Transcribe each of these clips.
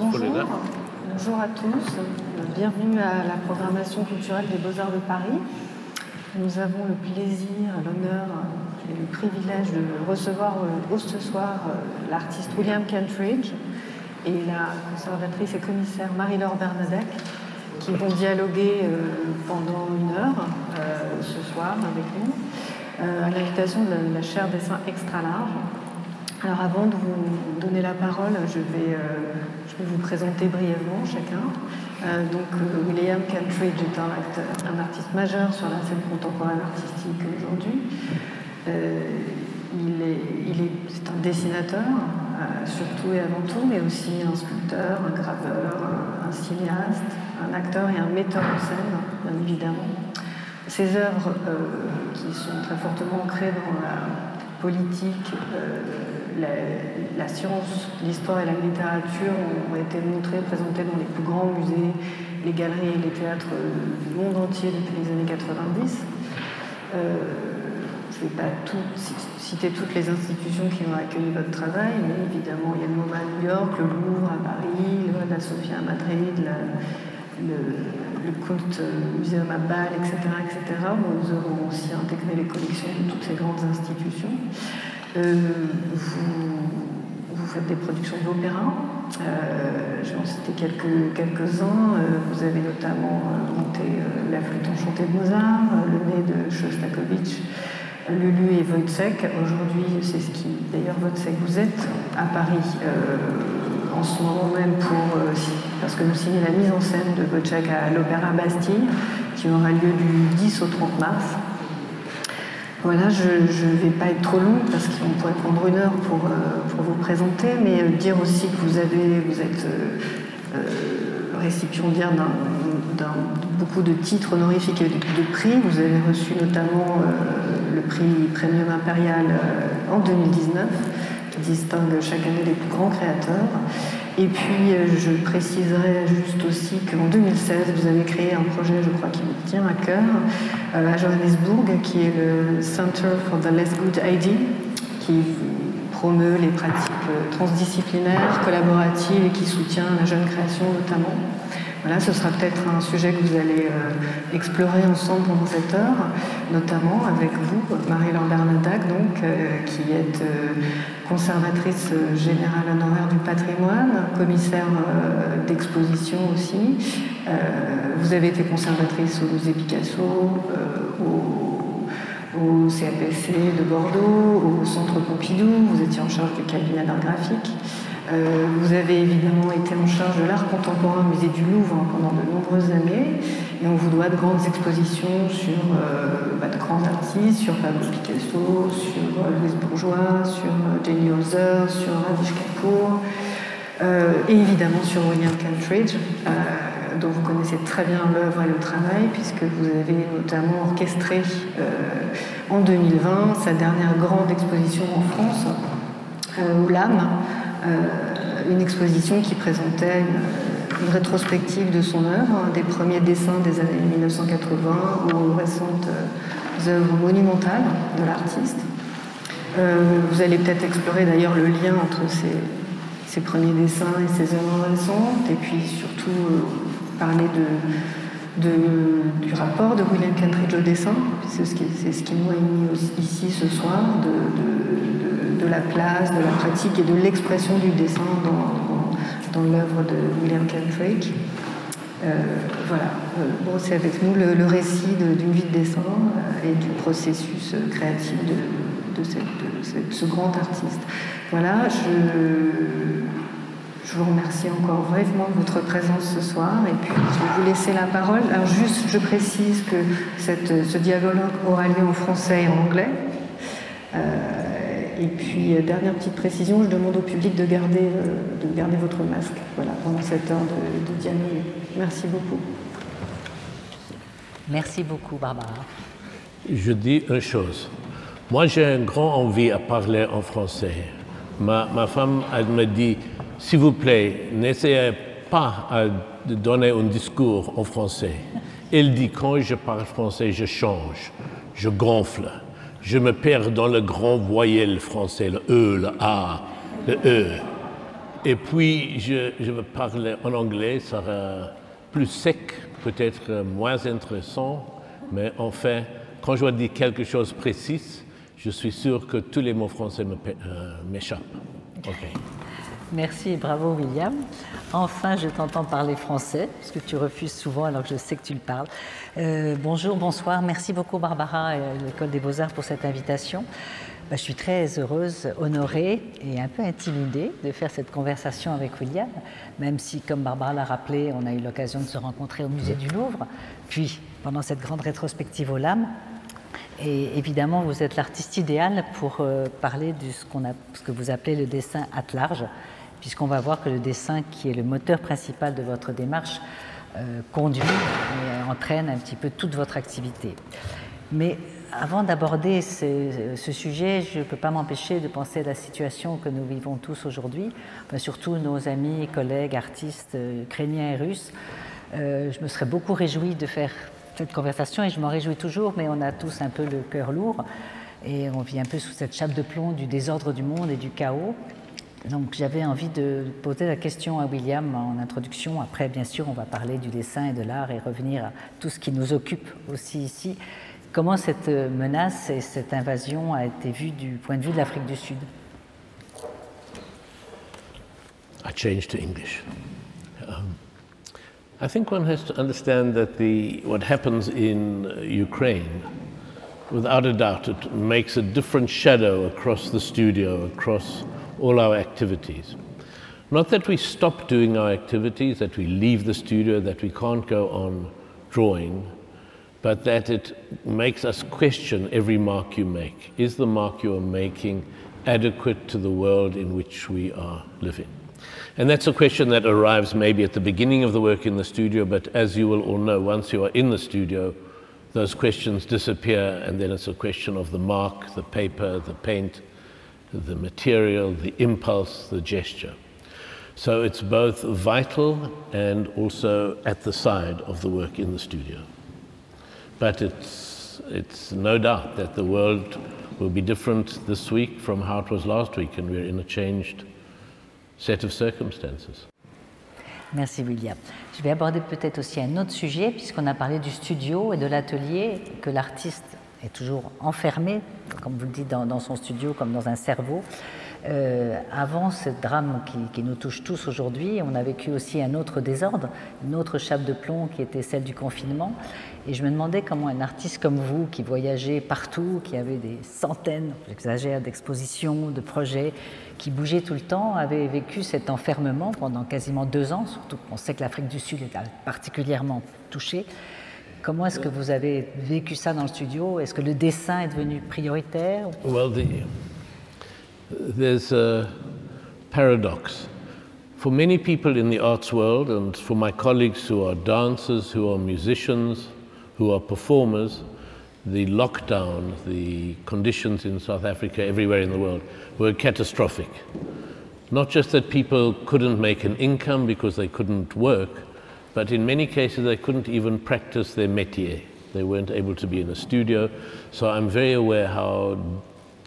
Bonjour. à tous, bienvenue à la programmation culturelle des Beaux-Arts de Paris. Nous avons le plaisir, l'honneur et le privilège de recevoir ce soir euh, l'artiste William Kentridge et la conservatrice et commissaire Marie-Laure Bernadette qui vont dialoguer euh, pendant une heure euh, ce soir avec nous à l'invitation de la chaire dessin extra large. Alors avant de vous donner la parole, je vais, je vais vous présenter brièvement chacun. Euh, donc euh, William Kentridge est un, un, artiste majeur sur la scène contemporaine artistique aujourd'hui. Euh, il est, il est, c'est un dessinateur, surtout et avant tout, mais aussi un sculpteur, un graveur, un, cinéaste, un acteur et un metteur en scène, bien évidemment. Ses œuvres, qui sont très fortement ancrées dans la politique, la, science, l'histoire et la littérature ont été montrées, présentées dans les plus grands musées, les galeries et les théâtres du monde entier depuis les années 90. Euh, je ne vais pas citer toutes les institutions qui ont accueilli votre travail, mais évidemment, il y a le MoMA à New York, le Louvre à Paris, la Sofia à Madrid, le, le Kunst Museum à Bâle, etc., etc. Nous aurons aussi intégré les collections de toutes ces grandes institutions. Euh, vous, faites des productions d'opéra. Euh, je vais en citer quelques, quelques-uns. Euh, vous avez notamment monté La flûte enchantée de Mozart, Le nez de Shostakovich, Lulu et Wojciech. Aujourd'hui, c'est ce qui. D'ailleurs, Wojciech, vous êtes à Paris en ce moment même pour. parce que nous signons la mise en scène de Wojciech à l'Opéra Bastille, qui aura lieu du 10 au 30 mars. Voilà, je ne vais pas être trop long parce qu'on pourrait prendre une heure pour, euh, pour vous présenter, mais euh, dire aussi que vous, avez, vous êtes euh, récipiendaire d'un beaucoup de titres honorifiques et de, prix. Vous avez reçu notamment le prix Premium Impérial en 2019, qui distingue chaque année les plus grands créateurs. Et puis, euh, je préciserai juste aussi qu'en 2016, vous avez créé un projet, je crois, qui vous tient à cœur, euh, à Johannesburg, qui est le Center for the Less Good ID, qui promeut les pratiques euh, transdisciplinaires, collaboratives et qui soutient la jeune création notamment. Voilà, ce sera peut-être un sujet que vous allez euh, explorer ensemble pendant cette heure, notamment avec vous, Marie-Laure Bernadac, donc, euh, qui est euh, conservatrice générale honoraire du patrimoine, commissaire d'exposition aussi. vous avez été conservatrice au musée Picasso, au, au CAPC de Bordeaux, au Centre Pompidou, vous étiez en charge du cabinet d'art graphique. Euh, vous avez évidemment été en charge de l'art contemporain au musée du Louvre pendant de nombreuses années. Et on vous doit de grandes expositions sur euh, bah, de grands artistes, sur Pablo Picasso, sur euh, Louise Bourgeois, sur Jenny Holzer, sur Ravish Kapoor et évidemment sur William Kentridge dont vous connaissez très bien l'œuvre et le travail puisque vous avez notamment orchestré en 2020 sa dernière grande exposition en France LAM euh, une exposition qui présentait une, rétrospective de son œuvre, des premiers dessins des années 1980 aux récentes euh, œuvres monumentales de l'artiste. Euh, vous allez peut-être explorer d'ailleurs le lien entre ces, premiers dessins et ces œuvres récentes, et puis surtout parler de, du rapport de William Kentridge au dessin, c'est ce qui, ce qui ici ce soir, la place, de la pratique et de l'expression du dessin dans, l'œuvre de William Kentridge. Euh, voilà, euh, c'est avec nous le, récit d'une vie de dessin euh, et du processus créatif de, de, ce grand artiste. Voilà, je, vous remercie encore vraiment de votre présence ce soir et puis je vais vous laisser la parole. Alors juste, je précise que ce dialogue aura lieu en français et en anglais. Et puis, euh, dernière petite précision, je demande au public de garder, euh, de garder votre masque voilà, pendant cette heure de, de dialogue. Merci beaucoup. Merci beaucoup, Barbara. Je dis une chose. Moi, j'ai une grande envie à parler en français. Ma, ma femme, elle me dit, s'il vous plaît, n'essayez pas à donner un discours en français. Elle dit quand je parle français, je change, je gonfle, je me perds dans le grand voyelle français, le E, le A, le E. Et puis je, je veux parler en anglais, ça sera plus sec, peut-être moins intéressant, mais enfin, quand je dire quelque chose de précis, je suis sûr que tous les mots français euh, m'échappent. Merci et bravo William. Enfin, je t'entends parler français, parce que tu refuses souvent alors que je sais que tu le parles. Euh, bonjour, bonsoir. Merci beaucoup Barbara et l'École des Beaux-Arts pour cette invitation. Bah, je suis très heureuse, honorée et un peu intimidée de faire cette conversation avec William, même si, comme Barbara l'a rappelé, on a eu l'occasion de se rencontrer au musée du Louvre, puis pendant cette grande rétrospective aux lames. Et évidemment, vous êtes l'artiste idéal pour euh, parler de ce, qu'on a, que vous appelez le dessin at large, puisqu'on va voir que le dessin, qui est le moteur principal de votre démarche, euh, conduit et entraîne un petit peu toute votre activité. Mais avant d'aborder ce, sujet, je ne peux pas m'empêcher de penser à la situation que nous vivons tous aujourd'hui, surtout nos amis, collègues, artistes euh, ukrainiens et russes. je me serais beaucoup réjouie de faire cette conversation et je m'en réjouis toujours, mais on a tous un peu le cœur lourd et on vit un peu sous cette chape de plomb du désordre du monde et du chaos. Donc j'avais envie de poser la question à William en introduction. Après, bien sûr, on va parler du dessin et de l'art et revenir à tout ce qui nous occupe aussi ici. Comment cette menace et cette invasion a été vue du point de vue de l'Afrique du Sud? I change to English. Um, I think one has to understand that the, what happens in Ukraine, without a doubt, it makes a different shadow across the studio, across all our activities. Not that we stop doing our activities, that we leave the studio, that we can't go on drawing, but that it makes us question every mark you make. Is the mark you are making adequate to the world in which we are living? And that's a question that arrives maybe at the beginning of the work in the studio, but as you will all know, once you are in the studio, those questions disappear, and then it's a question of the mark, the paper, the paint, the material, the impulse, the gesture. So it's both vital and also at the side of the work in the studio. But it's, it's no doubt that the world will be different this week from how it was last week, and we're in a changed set of circumstances. Merci William. Je vais aborder peut-être aussi un autre sujet, puisqu'on a parlé du studio et de l'atelier, que l'artiste est toujours enfermé, comme vous le dites, dans, son studio comme dans un cerveau. Euh, avant ce drame qui, qui, nous touche tous aujourd'hui, on a vécu aussi un autre désordre, une autre chape de plomb qui était celle du confinement. Et je me demandais comment un artiste comme vous, qui voyageait partout, qui avait des centaines, j'exagère, d'expositions, de projets, qui bougeait tout le temps, avait vécu cet enfermement pendant quasiment deux ans, surtout qu'on sait que l'Afrique du Sud est particulièrement touchée. Comment est-ce que vous avez vécu ça dans le studio Est-ce que le dessin est devenu prioritaire well, the, There's a paradox. For many people in the arts world, and for my colleagues who are dancers, who are musicians, who are performers, the lockdown, the conditions in South Africa, everywhere in the world, were catastrophic. Not just that people couldn't make an income because they couldn't work, but in many cases they couldn't even practice their métier. They weren't able to be in a studio. So I'm very aware how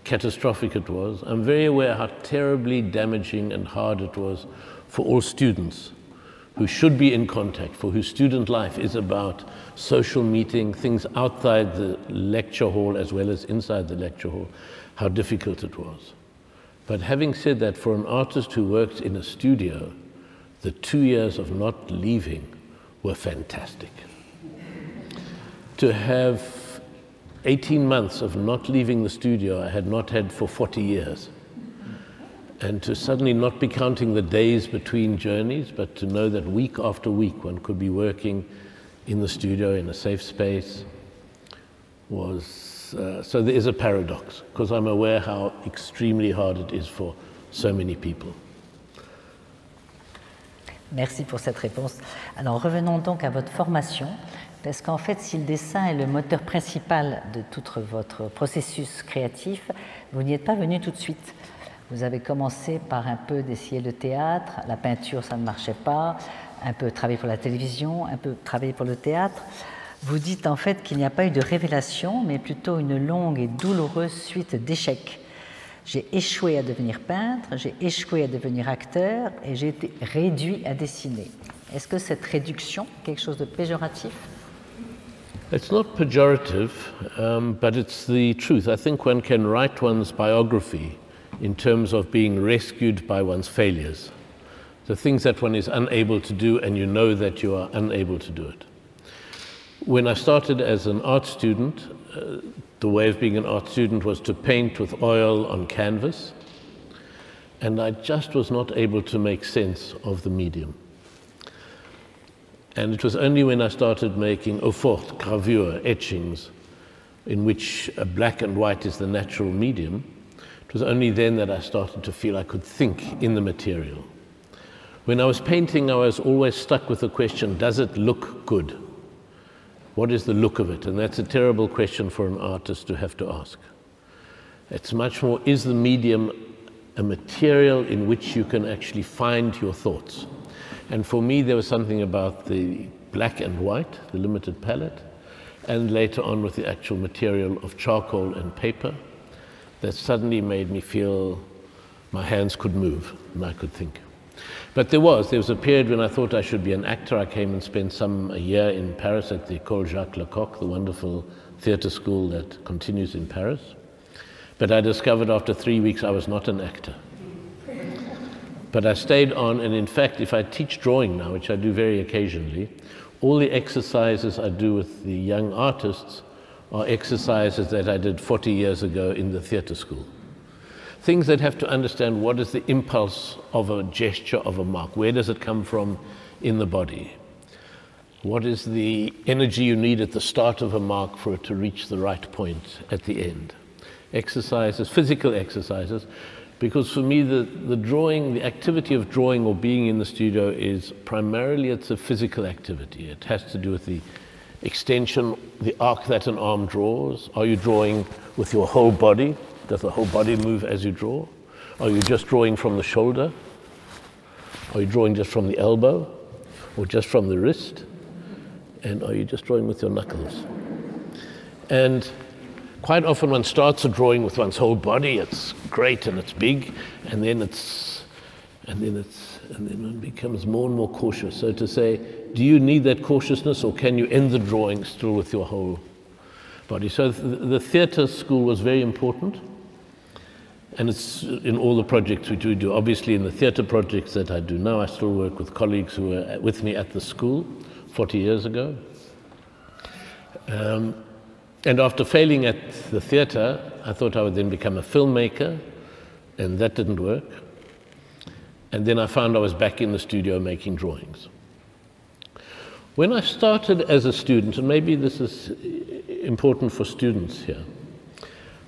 catastrophic it was. I'm very aware how terribly damaging and hard it was for all students who should be in contact, for whose student life is about social meeting, things outside the lecture hall as well as inside the lecture hall, how difficult it was. But having said that, for an artist who works in a studio, the two years of not leaving were fantastic. To have 18 months of not leaving the studio I had not had for 40 years. And to suddenly not be counting the days between journeys, but to know that week after week one could be working in the studio in a safe space was. Uh, so there is a paradox, because I'm aware how extremely hard it is for so many people. Merci pour cette réponse. Alors revenons donc à votre formation. Parce qu'en fait, si le dessin est le moteur principal de tout votre processus créatif, vous n'y êtes pas venu tout de suite. Vous avez commencé par un peu d'essayer le théâtre, la peinture, ça ne marchait pas. un peu travaillé pour la télévision, un peu travaillé pour le théâtre. Vous dites en fait qu'il n'y a pas eu de révélation, mais plutôt une longue et douloureuse suite d'échecs. J'ai échoué à devenir peintre, j'ai échoué à devenir acteur et j'ai été réduit à dessiner. Est-ce que cette réduction est quelque chose de péjoratif? It's not pejorative, um, but it's the truth. I think one can write one's biography in terms of being rescued by one's failures. The things that one is unable to do, and you know that you are unable to do it. When I started as an art student, uh, the way of being an art student was to paint with oil on canvas, and I just was not able to make sense of the medium. And it was only when I started making eau forte, gravure, etchings, in which uh, black and white is the natural medium, it was only then that I started to feel I could think in the material. When I was painting, I was always stuck with the question does it look good? What is the look of it? And that's a terrible question for an artist to have to ask. It's much more is the medium a material in which you can actually find your thoughts? And for me, there was something about the black and white, the limited palette, and later on with the actual material of charcoal and paper that suddenly made me feel my hands could move and I could think. But there was, there was a period when I thought I should be an actor. I came and spent some a year in Paris at the École Jacques Lecoq, the wonderful theatre school that continues in Paris. But I discovered after three weeks I was not an actor. But I stayed on, and in fact, if I teach drawing now, which I do very occasionally, all the exercises I do with the young artists are exercises that I did 40 years ago in the theatre school. Things that have to understand what is the impulse of a gesture of a mark, where does it come from in the body? What is the energy you need at the start of a mark for it to reach the right point at the end? Exercises, physical exercises, because for me the, the drawing the activity of drawing or being in the studio is primarily it's a physical activity it has to do with the extension the arc that an arm draws are you drawing with your whole body does the whole body move as you draw are you just drawing from the shoulder are you drawing just from the elbow or just from the wrist and are you just drawing with your knuckles and quite often one starts a drawing with one's whole body. It's great and it's big, and then it's and then it's and then one becomes more and more cautious. So to say, do you need that cautiousness, or can you end the drawing still with your whole body? So the, the theatre school was very important. And it's in all the projects which we do. Obviously, in the theatre projects that I do now, I still work with colleagues who were with me at the school 40 years ago. Um, and after failing at the theatre, I thought I would then become a filmmaker, and that didn't work. And then I found I was back in the studio making drawings. When I started as a student, and maybe this is important for students here,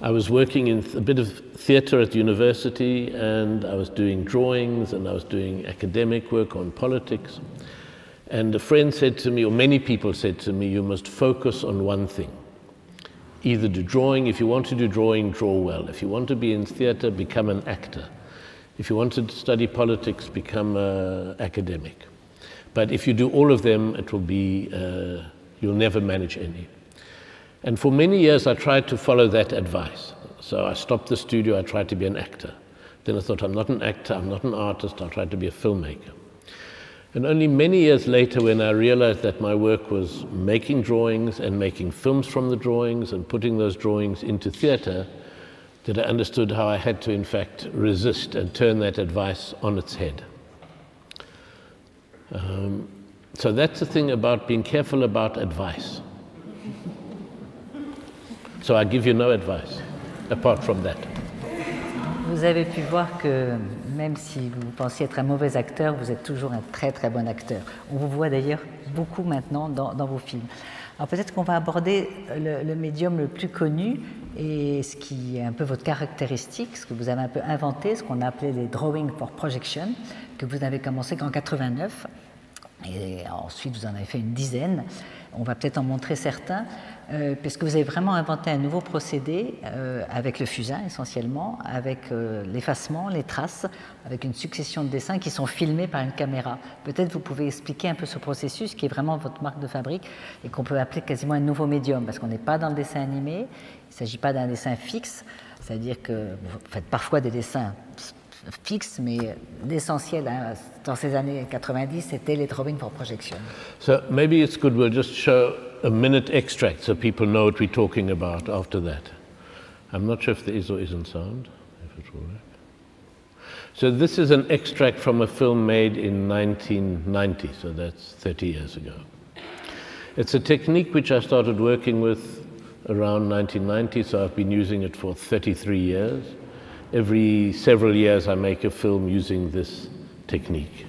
I was working in a bit of theatre at university, and I was doing drawings, and I was doing academic work on politics. And a friend said to me, or many people said to me, you must focus on one thing either do drawing. If you want to do drawing, draw well. If you want to be in theatre, become an actor. If you want to study politics, become an academic. But if you do all of them, it will be, uh, you'll never manage any. And for many years, I tried to follow that advice. So I stopped the studio, I tried to be an actor. Then I thought, I'm not an actor, I'm not an artist, I'll try to be a filmmaker. And only many years later, when I realized that my work was making drawings and making films from the drawings and putting those drawings into theater, that I understood how I had to, in fact, resist and turn that advice on its head. Um, so that's the thing about being careful about advice. So I give you no advice apart from that. Vous avez pu voir que même si vous pensiez être un mauvais acteur, vous êtes toujours un très très bon acteur. On vous voit d'ailleurs beaucoup maintenant dans, vos films. Alors peut-être qu'on va aborder le, médium le plus connu et ce qui est un peu votre caractéristique, ce que vous avez un peu inventé, ce qu'on a appelé les drawing for projection, que vous avez commencé qu'en 89. Et ensuite, vous en avez fait une dizaine. On va peut-être en montrer certains. Euh, parce que vous avez vraiment inventé un nouveau procédé euh, avec le fusain essentiellement, avec euh, l'effacement, les traces, avec une succession de dessins qui sont filmés par une caméra. Peut-être vous pouvez expliquer un peu ce processus qui est vraiment votre marque de fabrique et qu'on peut appeler quasiment un nouveau médium, parce qu'on n'est pas dans le dessin animé, il ne s'agit pas d'un dessin fixe, c'est-à-dire que vous faites parfois des dessins fixes, mais l'essentiel hein, dans ces années 90, c'était les drawings for projection. So maybe it's good we'll just show a minute extract so people know what we're talking about after that. I'm not sure if there is or isn't sound, if it will work. So this is an extract from a film made in 1990, so that's 30 years ago. It's a technique which I started working with around 1990, so I've been using it for 33 years. Every several years I make a film using this technique.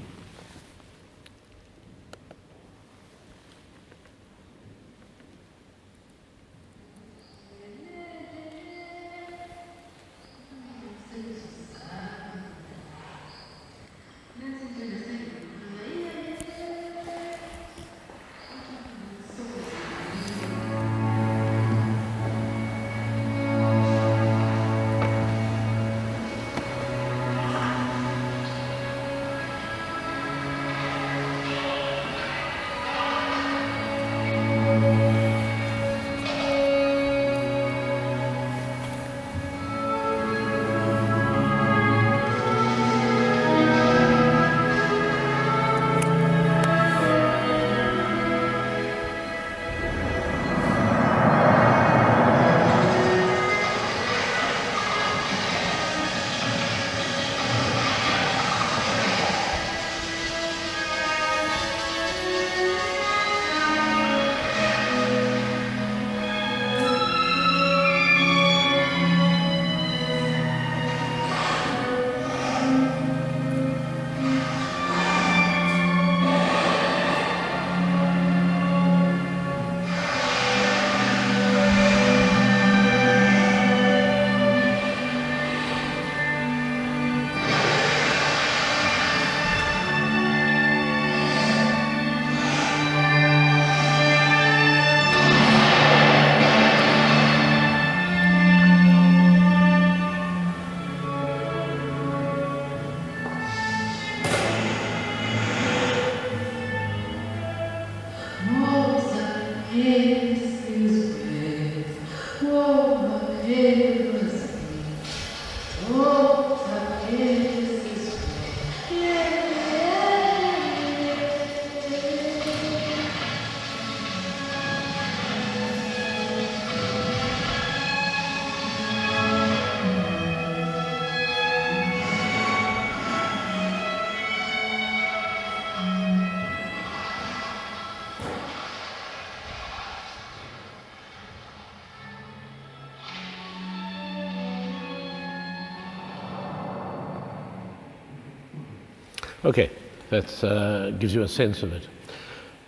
That uh, gives you a sense of it.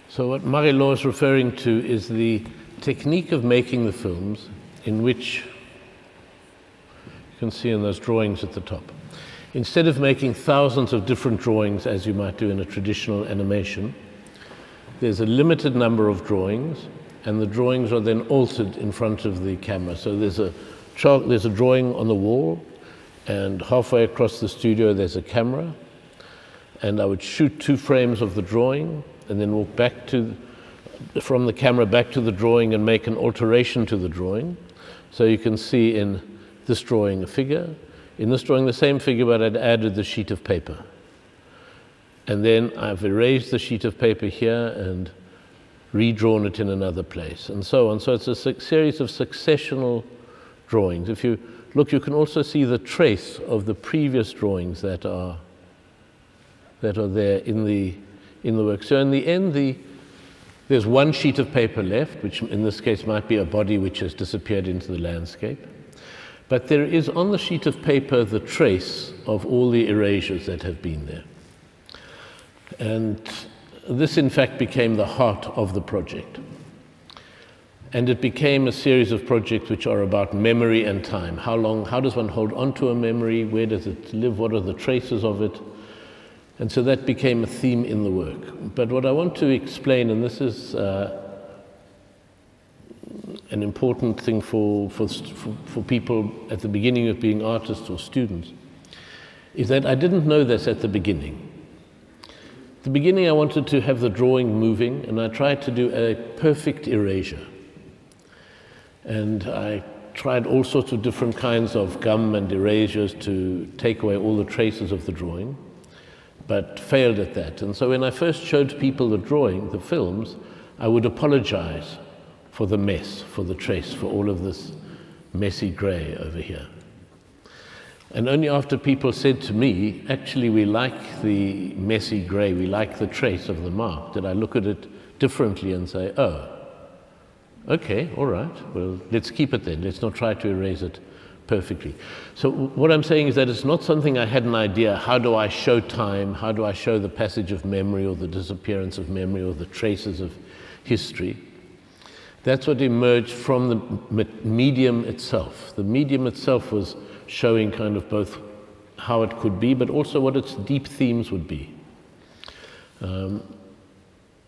So, what Marie-Laure is referring to is the technique of making the films in which you can see in those drawings at the top. Instead of making thousands of different drawings as you might do in a traditional animation, there's a limited number of drawings, and the drawings are then altered in front of the camera. So there's a there's a drawing on the wall, and halfway across the studio there's a camera, and I would shoot two frames of the drawing and then walk back to from the camera back to the drawing and make an alteration to the drawing. So you can see in this drawing a figure, in this drawing the same figure, but I'd added the sheet of paper. And then I've erased the sheet of paper here and redrawn it in another place, and so on. So it's a series of successional drawings. If you look, you can also see the trace of the previous drawings that are that are there in the, in the work. So in the end, the, there's one sheet of paper left, which in this case might be a body which has disappeared into the landscape. But there is on the sheet of paper the trace of all the erasures that have been there. And this, in fact, became the heart of the project. And it became a series of projects which are about memory and time. How long, how does one hold on to a memory? Where does it live? What are the traces of it? And so that became a theme in the work. But what I want to explain, and this is uh, an important thing for, for, for people at the beginning of being artists or students, is that I didn't know this at the beginning. At the beginning, I wanted to have the drawing moving, and I tried to do a perfect erasure. And I tried all sorts of different kinds of gum and erasures to take away all the traces of the drawing, but failed at that. And so when I first showed people the drawing, the films, I would apologize for the mess, for the trace, for all of this messy grey over here. And only after people said to me, actually, we like the messy grey, we like the trace of the mark, did I look at it differently and say, oh, okay, all right, well, let's keep it then. Let's not try to erase it perfectly. So, what I'm saying is that it's not something I had an idea how do I show time, how do I show the passage of memory or the disappearance of memory or the traces of history. That's what emerged from the medium itself. The medium itself was showing kind of both how it could be, but also what its deep themes would be. Um,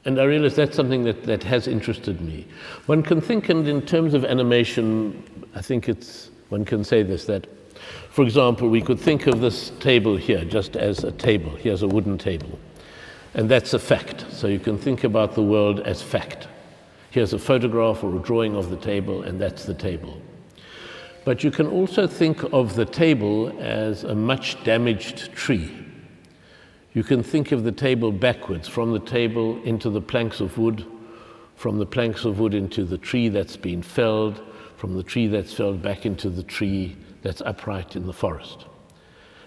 and I realized that's something that, that has interested me. One can think, and in terms of animation, I think it's, one can say this, that, for example, we could think of this table here just as a table. Here's a wooden table. And that's a fact. So you can think about the world as fact. Here's a photograph or a drawing of the table, and that's the table. But you can also think of the table as a much damaged tree. You can think of the table backwards, from the table into the planks of wood, from the planks of wood into the tree that's been felled, from the tree that's felled back into the tree that's upright in the forest.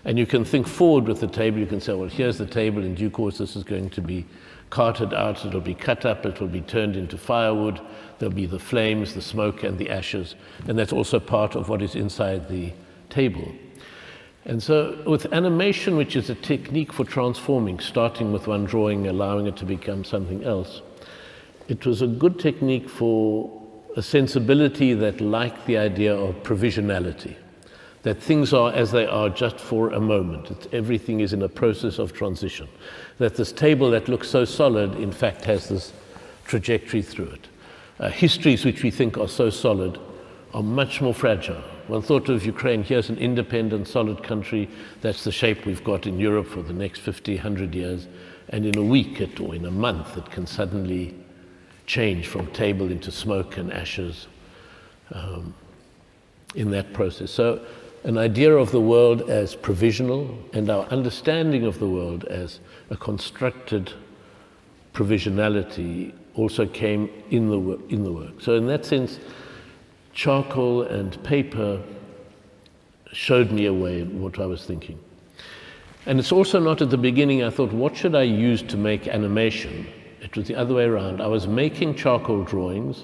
And you can think forward with the table. You can say, well, here's the table. In due course, this is going to be carted out, it'll be cut up, it will be turned into firewood, there'll be the flames, the smoke, and the ashes, and that's also part of what is inside the table. And so, with animation, which is a technique for transforming, starting with one drawing, allowing it to become something else, it was a good technique for a sensibility that liked the idea of provisionality that things are as they are just for a moment. It's, everything is in a process of transition. That this table that looks so solid, in fact, has this trajectory through it. Uh, histories which we think are so solid are much more fragile. One thought of Ukraine, here's an independent, solid country. That's the shape we've got in Europe for the next 50, 100 years. And in a week it, or in a month, it can suddenly change from table into smoke and ashes um, in that process. So an idea of the world as provisional and our understanding of the world as a constructed provisionality also came in the, in the work. So, in that sense, charcoal and paper showed me a way what I was thinking. And it's also not at the beginning I thought, what should I use to make animation? It was the other way around. I was making charcoal drawings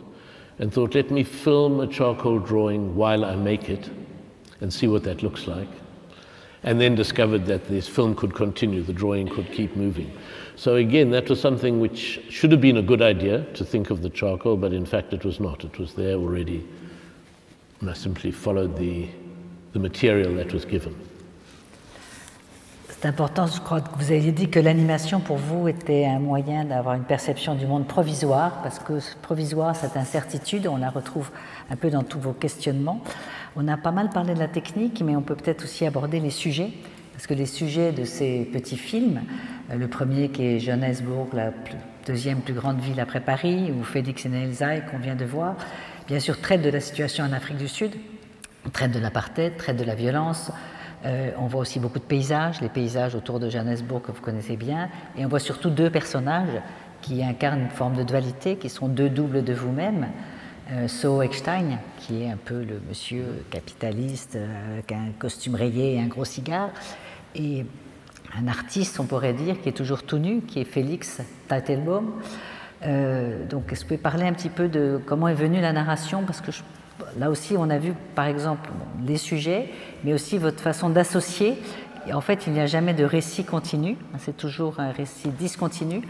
and thought, let me film a charcoal drawing while I make it and see what that looks like. And then discovered that this film could continue, the drawing could keep moving. So again, that was something which should have been a good idea to think of the charcoal, but in fact it was not. It was there already. And I simply followed the, the material that was given. C'est important, je crois que vous aviez dit que l'animation pour vous était un moyen d'avoir une perception du monde provisoire, parce que provisoire, cette incertitude, on la retrouve un peu dans tous vos questionnements. On a pas mal parlé de la technique, mais on peut peut-être aussi aborder les sujets, parce que les sujets de ces petits films, euh, le premier qui est Johannesburg, la deuxième plus grande ville après Paris, ou Félix et Nelzaï qu'on vient de voir, bien sûr traitent de la situation en Afrique du Sud, traitent de l'apartheid, traitent de la violence. Euh, on voit aussi beaucoup de paysages, les paysages autour de Johannesburg que vous connaissez bien, et on voit surtout deux personnages qui incarnent une forme de dualité, qui sont deux doubles de vous-même. Euh, so Eckstein, qui est un peu le monsieur capitaliste euh, avec un costume rayé et un gros cigare, et un artiste, on pourrait dire, qui est toujours tout nu, qui est Félix Teitelbaum. Euh, donc, est-ce que vous pouvez parler un petit peu de comment est venue la narration? Parce que là aussi, on a vu, par exemple, les sujets, mais aussi votre façon d'associer. En fait, il n'y a jamais de récit continu, c'est toujours un récit discontinu.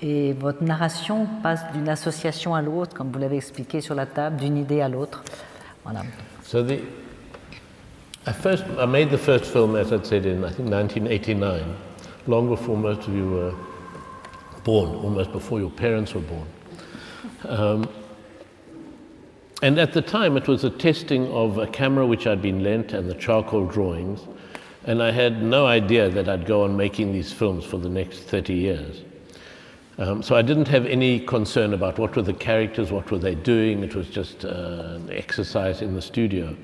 Et votre narration passe d'une association à l'autre, comme vous l'avez expliqué sur la table, d'une idée à l'autre. Voilà. So the, I first I made the first film, as said, in I think 1989, long before most of you were born, almost before your parents were born. Um, and at the time, it was a testing of a camera which I'd been lent and the charcoal drawings. And I had no idea that I'd go on making these films for the next 30 years. Um, so I didn't have any concern about what were the characters, what were they doing. It was just uh, an exercise in the studio.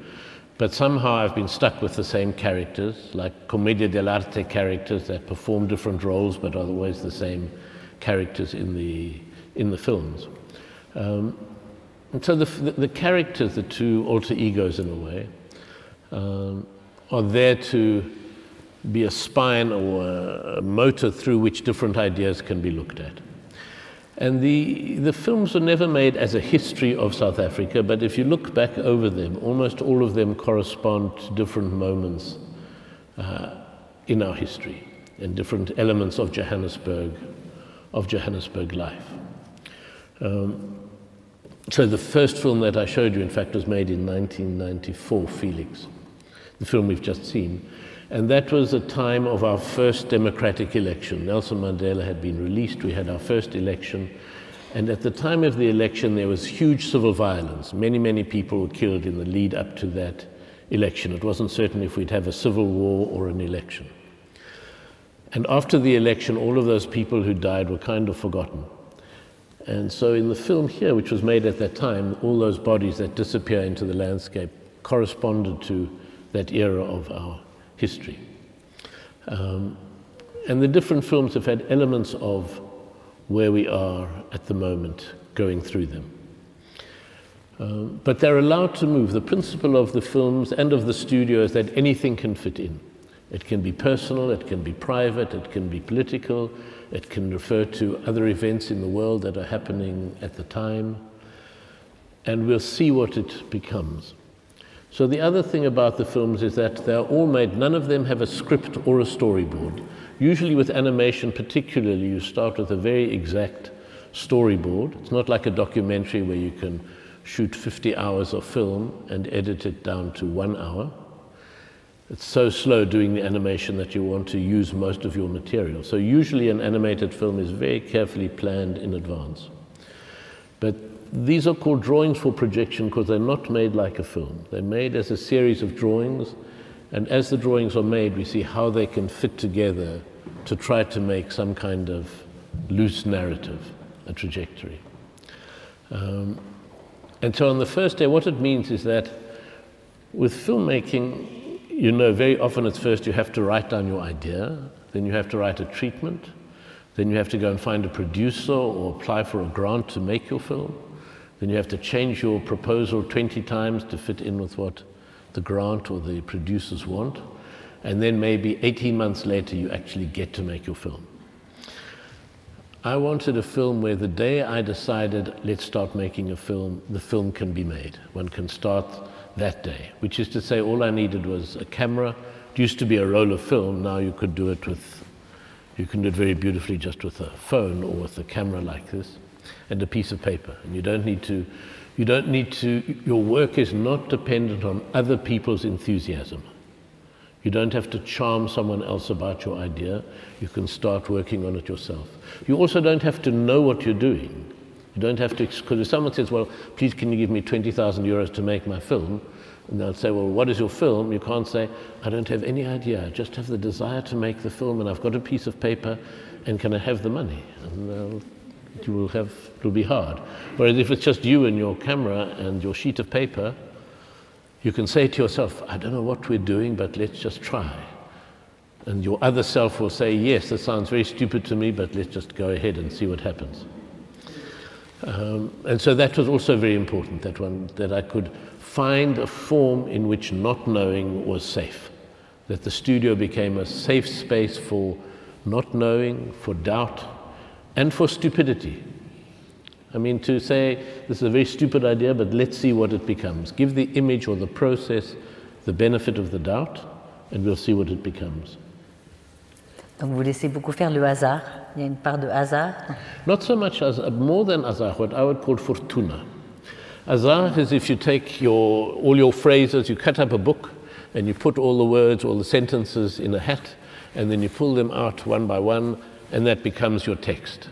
But somehow I've been stuck with the same characters, like commedia dell'arte characters that perform different roles but are always the same characters in the, in the films. Um, and so the, the, the, characters, the two alter egos in a way, um, are there to be a spine or a motor through which different ideas can be looked at. And the, the films were never made as a history of South Africa, but if you look back over them, almost all of them correspond to different moments uh, in our history and different elements of Johannesburg, of Johannesburg life. Um, so the first film that I showed you, in fact, was made in 1994, Felix, the film we've just seen. And that was the time of our first democratic election. Nelson Mandela had been released, we had our first election. And at the time of the election, there was huge civil violence. Many, many people were killed in the lead up to that election. It wasn't certain if we'd have a civil war or an election. And after the election, all of those people who died were kind of forgotten. And so in the film here, which was made at that time, all those bodies that disappear into the landscape corresponded to that era of our history. Um, and the different films have had elements of where we are at the moment going through them. Um, but they're allowed to move. The principle of the films and of the studio is that anything can fit in. It can be personal, it can be private, it can be political, it can refer to other events in the world that are happening at the time, and we'll see what it becomes. So the other thing about the films is that they're all made, none of them have a script or a storyboard. Usually with animation particularly, you start with a very exact storyboard. It's not like a documentary where you can shoot 50 hours of film and edit it down to one hour. It's so slow doing the animation that you want to use most of your material. So usually an animated film is very carefully planned in advance. But these are called drawings for projection because they're not made like a film. They're made as a series of drawings, and as the drawings are made, we see how they can fit together to try to make some kind of loose narrative, a trajectory. Um, and so on the first day, what it means is that with filmmaking, you know, very often at first you have to write down your idea, then you have to write a treatment, then you have to go and find a producer or apply for a grant to make your film. Then you have to change your proposal 20 times to fit in with what the grant or the producers want. And then maybe 18 months later, you actually get to make your film. I wanted a film where the day I decided, let's start making a film, the film can be made. One can start that day, which is to say, all I needed was a camera. It used to be a roll of film, now you could do it with, you can do it very beautifully just with a phone or with a camera like this and a piece of paper. And you don't need to, you don't need to, your work is not dependent on other people's enthusiasm. You don't have to charm someone else about your idea. You can start working on it yourself. You also don't have to know what you're doing. You don't have to, because if someone says, well, please can you give me 20,000 euros to make my film? And they'll say, well, what is your film? You can't say, I don't have any idea. I just have the desire to make the film and I've got a piece of paper and can I have the money? And you will have, it will be hard. Whereas if it's just you and your camera and your sheet of paper, you can say to yourself, I don't know what we're doing, but let's just try. And your other self will say, Yes, that sounds very stupid to me, but let's just go ahead and see what happens. Um, and so that was also very important, that one, that I could find a form in which not knowing was safe, that the studio became a safe space for not knowing, for doubt, and for stupidity. I mean, to say this is a very stupid idea, but let's see what it becomes. Give the image or the process the benefit of the doubt, and we'll see what it becomes. Donc vous laissez beaucoup faire le hasard. Il y a une part de hasard. Not so much as more than hasard, what I would call fortuna. Hasard is if you take your, all your phrases, you cut up a book, and you put all the words, all the sentences in a hat, and then you pull them out one by one, and that becomes your text.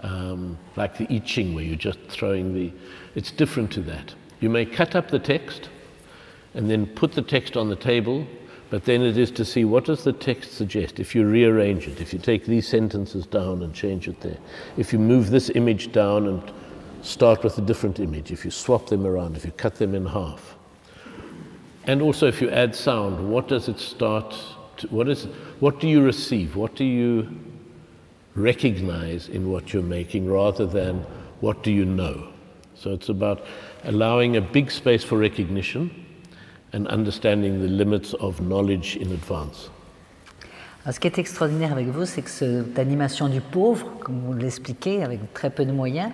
Um, like the I Ching, where you're just throwing the. It's different to that. You may cut up the text and then put the text on the table, but then it is to see what does the text suggest if you rearrange it, if you take these sentences down and change it there, if you move this image down and start with a different image, if you swap them around, if you cut them in half. And also if you add sound, what does it start to, what is what do you receive? What do you recognize in what you're making rather than what do you know? So it's about allowing a big space for recognition and understanding the limits of knowledge in advance. Ce qui est extraordinaire avec vous, c'est que cette animation du pauvre, comme vous l'expliquez, avec très peu de moyens,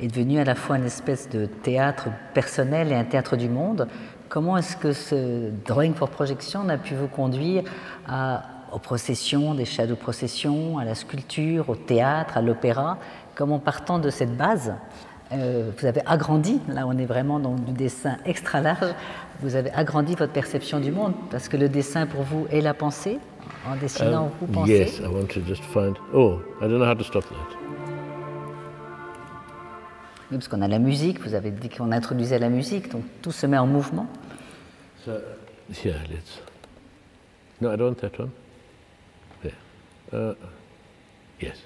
est devenue à la fois une espèce de théâtre personnel et un théâtre du monde. Comment est-ce que ce Drawing for Projection a pu vous conduire aux processions, des shadow processions, à la sculpture, au théâtre, à l'opéra? Comment partant de cette base, euh, vous avez agrandi, là on est vraiment dans du dessin extra large, vous avez agrandi votre perception du monde, parce que le dessin pour vous est la pensée, en dessinant Um, vous pensez? yes, I want to just find. Oh, I don't know how to stop that. Oui, parce qu'on a la musique, vous avez dit qu'on introduisait la musique, donc tout se met en mouvement. So, yeah, let's. No, I don't want that one. There. Uh, yes.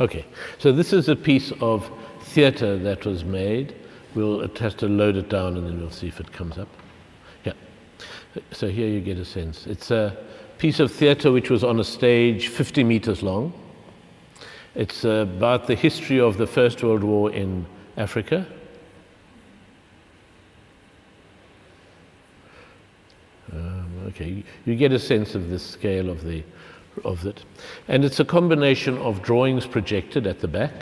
Okay. So this is a piece of theatre that was made. We'll has to load it down, and then we'll see if it comes up. Yeah. So here you get a sense. It's a piece of theatre which was on a stage 50 meters long. It's about the history of the First World War in Africa. Um, okay, you get a sense of the scale of the of it, and it's a combination of drawings projected at the back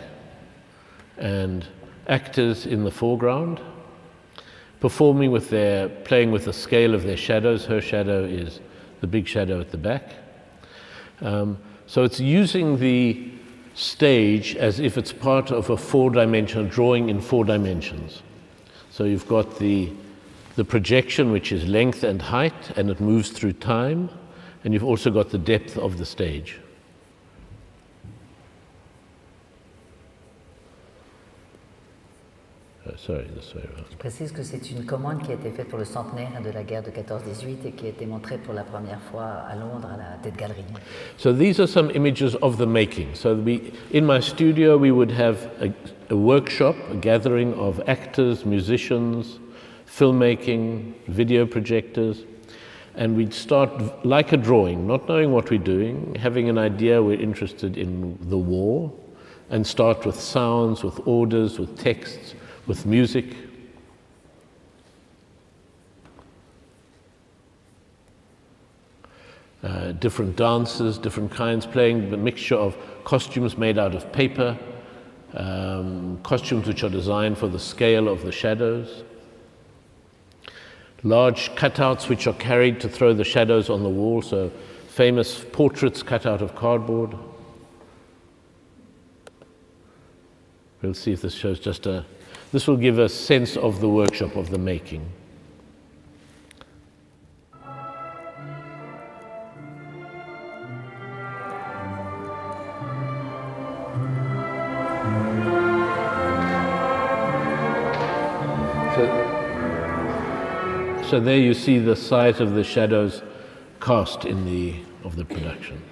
and actors in the foreground performing with their playing with the scale of their shadows. Her shadow is the big shadow at the back. Um, so it's using the stage as if it's part of a four-dimensional drawing in four dimensions. So you've got the the projection, which is length and height, and it moves through time, and you've also got the depth of the stage. Uh, sorry, this way around. Euh, Je précise que c'est une commande qui a été faite pour le centenaire de la guerre de 14-18 et qui a été montrée pour la première fois à Londres à la. So these are some images of the making. So we, in my studio, we would have a, a workshop, a gathering of actors, musicians, filmmaking, video projectors, and we'd start like a drawing, not knowing what we're doing, having an idea we're interested in the war, and start with sounds, with orders, with texts, with music. uh, different dances, different kinds, playing the mixture of costumes made out of paper, um, costumes which are designed for the scale of the shadows, large cutouts which are carried to throw the shadows on the wall, so famous portraits cut out of cardboard. We'll see if this shows just a. This will give a sense of the workshop of the making. So, so there you see the size of the shadows cast in the of the production.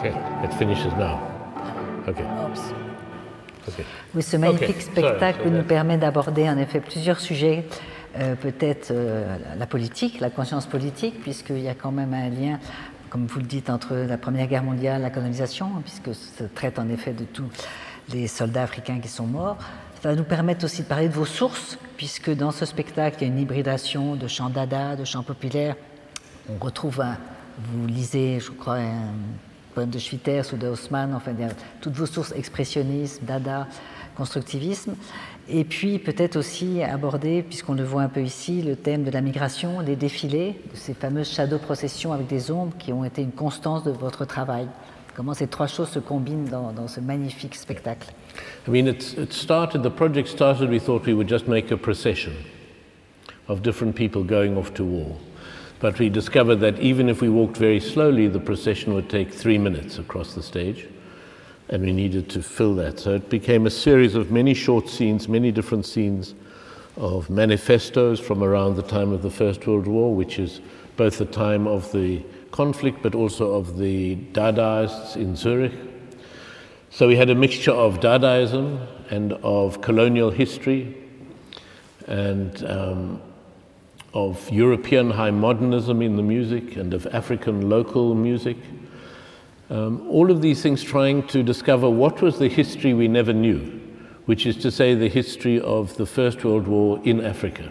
Okay, it finishes now. Okay. Okay. Oui, ce magnifique spectacle nous permet d'aborder en effet plusieurs sujets, euh, peut-être euh, la politique, la conscience politique, puisqu'il y a quand même un lien, comme vous le dites, entre la Première Guerre mondiale, la colonisation, hein, puisque ça traite en effet de tous les soldats africains qui sont morts. Ça va nous permettre aussi de parler de vos sources, puisque dans ce spectacle, il y a une hybridation de chants dada, de chants populaires. On retrouve, un- vous lisez, je crois, un de Schwitters ou de Haussmann, enfin, toutes vos sources expressionnisme, dada, constructivisme. Et puis peut-être aussi aborder, puisqu'on le voit un peu ici, le thème de la migration, des défilés, de ces fameuses shadow processions avec des ombres qui ont été une constance de votre travail. Comment ces trois choses se combinent dans, ce magnifique spectacle. I mean, it started, the project started, we thought we would just make a procession of different people going off to war. But we discovered that even if we walked very slowly, the procession would take three minutes across the stage, and we needed to fill that. So it became a series of many short scenes, many different scenes of manifestos from around the time of the First World War, which is both the time of the conflict but also of the Dadaists in Zurich. So we had a mixture of Dadaism and of colonial history and um, of European high modernism in the music and of African local music. Um, all of these things trying to discover what was the history we never knew, which is to say, the history of the First World War in Africa.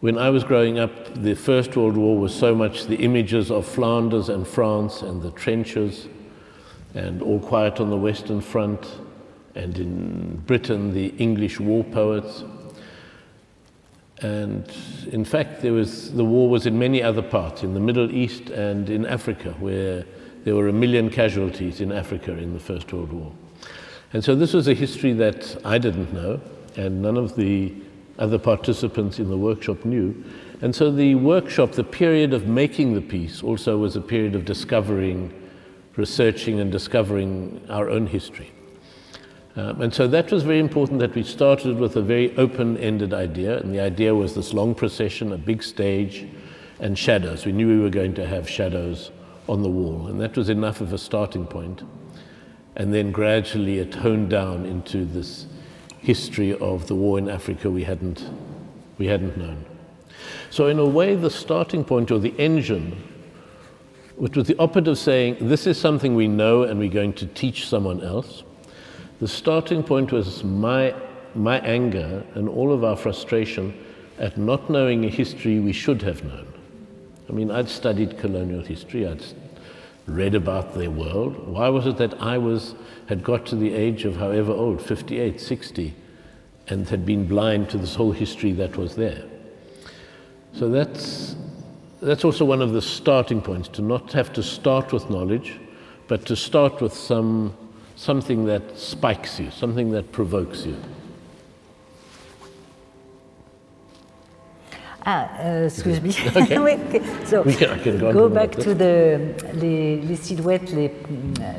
When I was growing up, the First World War was so much the images of Flanders and France and the trenches and All Quiet on the Western Front, and in Britain, the English war poets. And in fact, there was, the war was in many other parts, in the Middle East and in Africa, where there were a million casualties in Africa in the First World War. And so this was a history that I didn't know, and none of the other participants in the workshop knew. And so the workshop, the period of making the piece, also was a period of discovering, researching, and discovering our own history. Um, and so that was very important that we started with a very open ended idea. And the idea was this long procession, a big stage, and shadows. We knew we were going to have shadows on the wall. And that was enough of a starting point. And then gradually it honed down into this history of the war in Africa we hadn't, we hadn't known. So, in a way, the starting point or the engine, which was the opposite of saying, this is something we know and we're going to teach someone else, the starting point was my, my anger and all of our frustration at not knowing a history we should have known. I mean, I'd studied colonial history, I'd read about their world. Why was it that I was, had got to the age of however old, 58, 60, and had been blind to this whole history that was there? So that's, that's also one of the starting points, to not have to start with knowledge, but to start with some, something that spikes you, something that provokes you. Ah, uh, excuse me. Okay. Oui, okay. So, We can- I can go back to the, les, les silhouettes, les,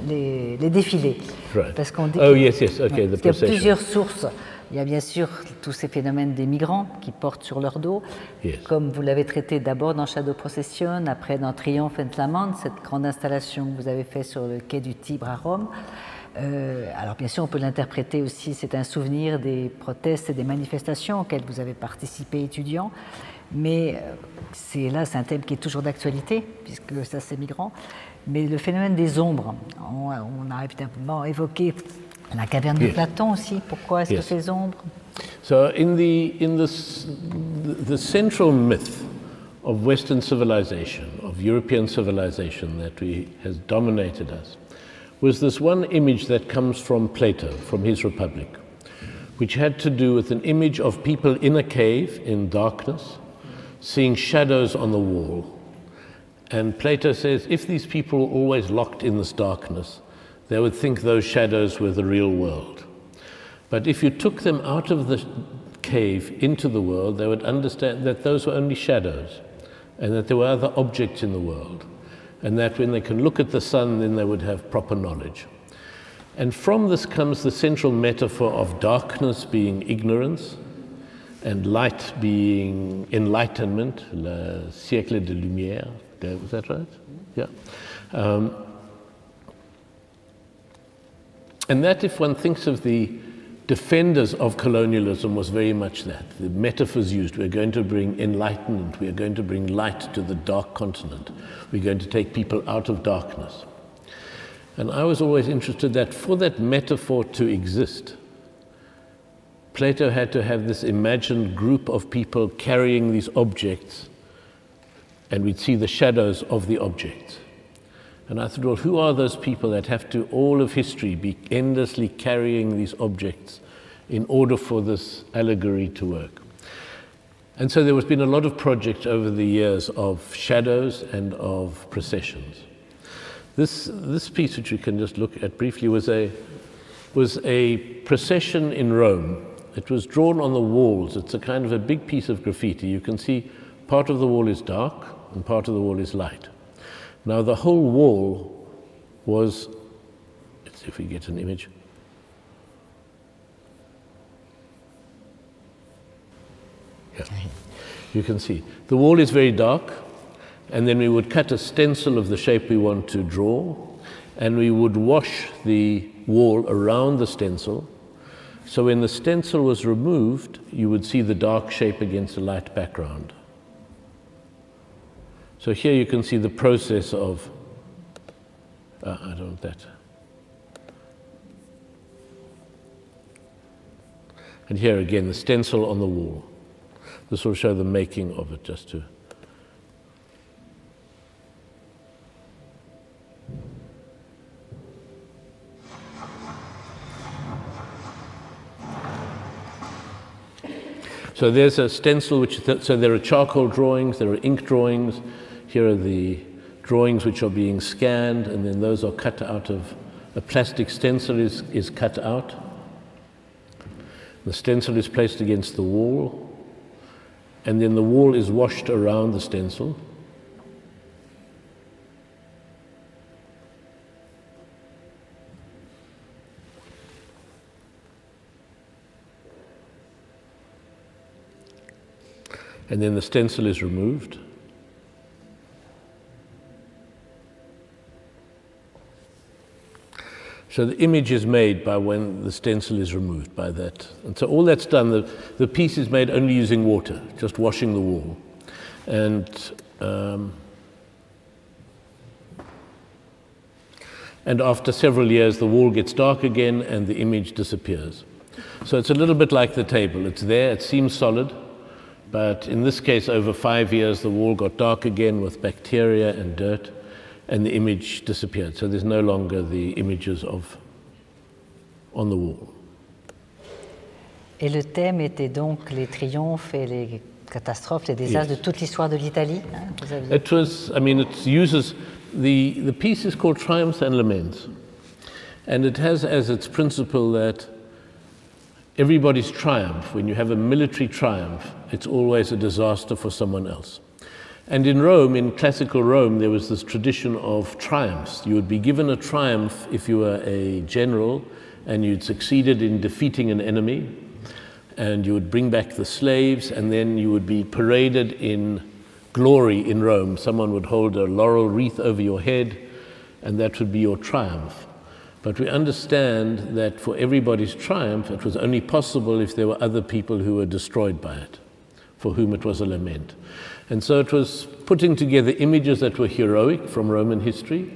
les, les défilés. Right. Parce qu'on dit Oh, yes, yes, okay, the parce qu'il y a procession. plusieurs sources. Il y a bien sûr tous ces phénomènes des migrants qui portent sur leur dos, Yes. comme vous l'avez traité d'abord dans Shadow Procession, après dans Triomphe and Lament, cette grande installation que vous avez faite sur le quai du Tibre à Rome. Euh, alors bien sûr, on peut l'interpréter aussi, c'est un souvenir des protestes et des manifestations auxquelles vous avez participé étudiant, mais euh, c'est là, c'est un thème qui est toujours d'actualité, puisque ça c'est migrant. Mais le phénomène des ombres, on, on a évidemment évoqué la caverne de Yes. Platon aussi. Pourquoi est-ce Yes. que ces ombres? So, in the, in the, the central myth of Western civilization, of European civilization that we, has dominated us, was this one image that comes from Plato, from his Republic, which had to do with an image of people in a cave in darkness, seeing shadows on the wall. And Plato says if these people were always locked in this darkness, they would think those shadows were the real world. But if you took them out of the cave into the world, they would understand that those were only shadows and that there were other objects in the world. And that when they can look at the sun, then they would have proper knowledge. And from this comes the central metaphor of darkness being ignorance and light being enlightenment, le siècle de lumière. Was that right? Yeah. Um, and that, if one thinks of the defenders of colonialism, was very much that. The metaphors used we're going to bring enlightenment, we are going to bring light to the dark continent, we're going to take people out of darkness. And I was always interested that for that metaphor to exist, Plato had to have this imagined group of people carrying these objects, and we'd see the shadows of the objects. And I thought, well, who are those people that have to, all of history, be endlessly carrying these objects in order for this allegory to work? And so there has been a lot of projects over the years of shadows and of processions. This, this piece, which we can just look at briefly, was a, was a procession in Rome it was drawn on the walls. It's a kind of a big piece of graffiti. You can see part of the wall is dark and part of the wall is light. Now, the whole wall was, let's see if we get an image. Yeah. You can see. The wall is very dark, and then we would cut a stencil of the shape we want to draw, and we would wash the wall around the stencil so when the stencil was removed, you would see the dark shape against a light background. So here you can see the process of, uh, I don't want that. And here again, the stencil on the wall. This will show the making of it just to. So there's a stencil, which th so there are charcoal drawings, there are ink drawings. Here are the drawings which are being scanned, and then those are cut out of a plastic stencil is, is cut out. The stencil is placed against the wall, and then the wall is washed around the stencil. and then the stencil is removed. So the image is made by when the stencil is removed by that. And so all that's done, the, the piece is made only using water, just washing the wall. And, um, and after several years, the wall gets dark again and the image disappears. So it's a little bit like the table. It's there, it seems solid, but in this case, over five years, the wall got dark again with bacteria and dirt, and the image disappeared. So there's no longer the images of on the wall. Et le thème était donc les triomphes et les catastrophes, les désastres yes. de toute l'histoire de l'Italie. Hein, it was, I mean, it uses the the piece is called Triumphs and Laments, and it has as its principle that everybody's triumph, when you have a military triumph, it's always a disaster for someone else. And in Rome, in classical Rome, there was this tradition of triumphs. You would be given a triumph if you were a general and you'd succeeded in defeating an enemy, and you would bring back the slaves, and then you would be paraded in glory in Rome. Someone would hold a laurel wreath over your head, and that would be your triumph. But we understand that for everybody's triumph, it was only possible if there were other people who were destroyed by it, for whom it was a lament. And so it was putting together images that were heroic from Roman history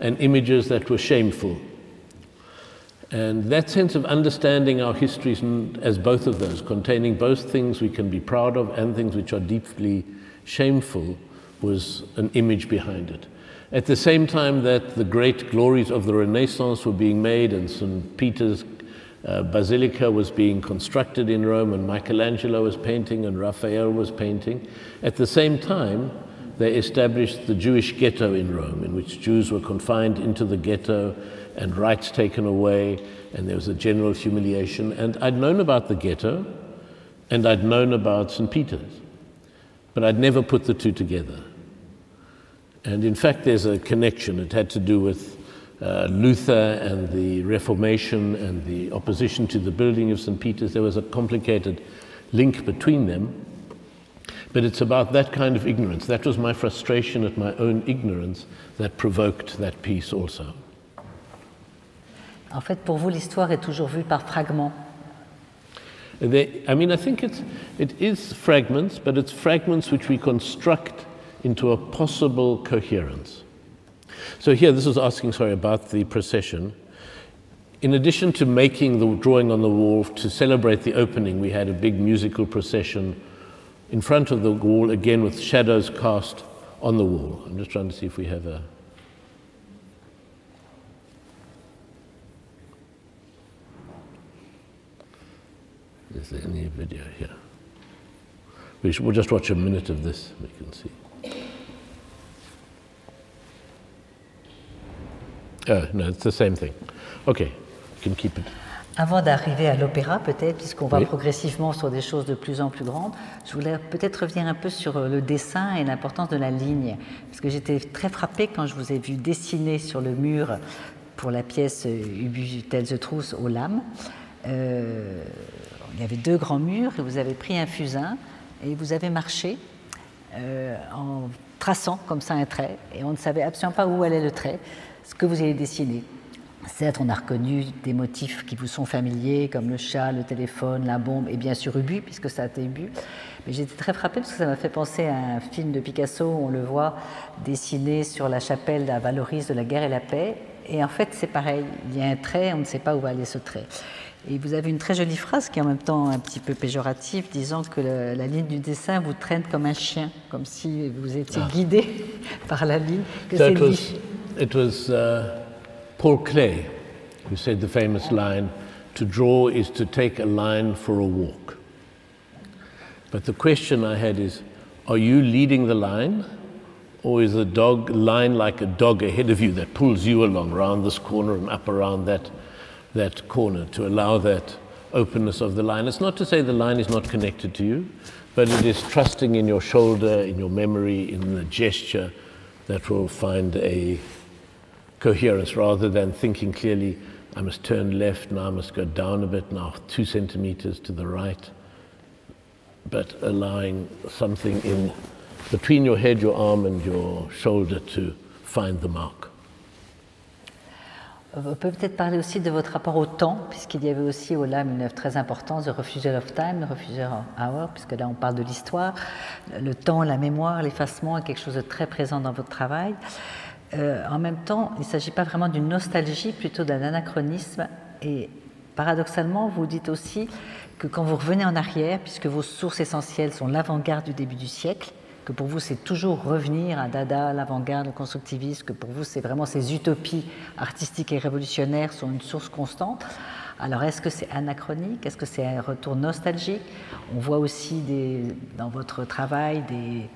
and images that were shameful. And that sense of understanding our histories as both of those, containing both things we can be proud of and things which are deeply shameful, was an image behind it. At the same time that the great glories of the Renaissance were being made and St. Peter's uh, Basilica was being constructed in Rome and Michelangelo was painting and Raphael was painting, at the same time they established the Jewish ghetto in Rome, in which Jews were confined into the ghetto and rights taken away, and there was a general humiliation. And I'd known about the ghetto and I'd known about St. Peter's, but I'd never put the two together. And in fact, there's a connection. It had to do with uh, Luther and the Reformation and the opposition to the building of St. Peter's. There was a complicated link between them. But it's about that kind of ignorance. That was my frustration at my own ignorance that provoked that piece also. En fait, pour vous, l'histoire est toujours vue par fragments. They, I mean, I think it's, it is fragments, but it's fragments which we construct into a possible coherence. So here, this is asking, sorry, about the procession. In addition to making the drawing on the wall to celebrate the opening, we had a big musical procession in front of the wall, again with shadows cast on the wall. I'm just trying to see if we have a. Is there any video here? We we'll just watch a minute of this, we can see. Oh, no, it's the same thing. Okay, you can keep it. Avant d'arriver à l'opéra, peut-être, puisqu'on va Oui. progressivement sur des choses de plus en plus grandes, je voulais peut-être revenir un peu sur euh, le dessin et l'importance de la ligne. Parce que j'étais très frappée quand je vous ai vu dessiner sur le mur pour la pièce euh, Ubu Tell the Truth aux lames. Euh, il y avait deux grands murs et vous avez pris un fusain et vous avez marché euh, en traçant comme ça un trait et on ne savait absolument pas où allait le trait, ce que vous avez dessiné. Certes, on a reconnu des motifs qui vous sont familiers, comme le chat, le téléphone, la bombe, et bien sûr Ubu, puisque ça a été Ubu. Mais j'étais très frappée parce que ça m'a fait penser à un film de Picasso où on le voit dessiné sur la chapelle à Valoris de la guerre et la paix. Et en fait, c'est pareil. Il y a un trait, on ne sait pas où va aller ce trait. Et vous avez une très jolie phrase qui est en même temps un petit peu péjorative, disant que le- la ligne du dessin vous traîne comme un chien, comme si vous étiez guidé par la ligne. Que c'est it was, uh, Paul Klee who said the famous line to draw is to take a line for a walk. But the question I had is are you leading the line? Or is the dog line like a dog ahead of you that pulls you along around this corner and up around that, that corner to allow that openness of the line? It's not to say the line is not connected to you, but it is trusting in your shoulder, in your memory, in the gesture that will find a coherence rather than thinking clearly, I must turn left, now I must go down a bit, now two centimeters to the right, but allowing something in between your head, your arm, and your shoulder to find the mark. On peut peut-être parler aussi de votre rapport au temps, puisqu'il y avait aussi au LAM une œuvre très importante, The Refugee of Time, le Refugee Hour, puisque là on parle de l'histoire. Le temps, la mémoire, l'effacement est quelque chose de très présent dans votre travail. Euh, en même temps, il ne s'agit pas vraiment d'une nostalgie, plutôt d'un anachronisme. Et paradoxalement, vous dites aussi que quand vous revenez en arrière, puisque vos sources essentielles sont l'avant-garde du début du siècle, que pour vous c'est toujours revenir à Dada, l'avant-garde, le constructivisme, que pour vous c'est vraiment ces utopies artistiques et révolutionnaires sont une source constante. Alors est-ce que c'est anachronique? Est-ce que c'est un retour nostalgique? On voit aussi dans votre travail des,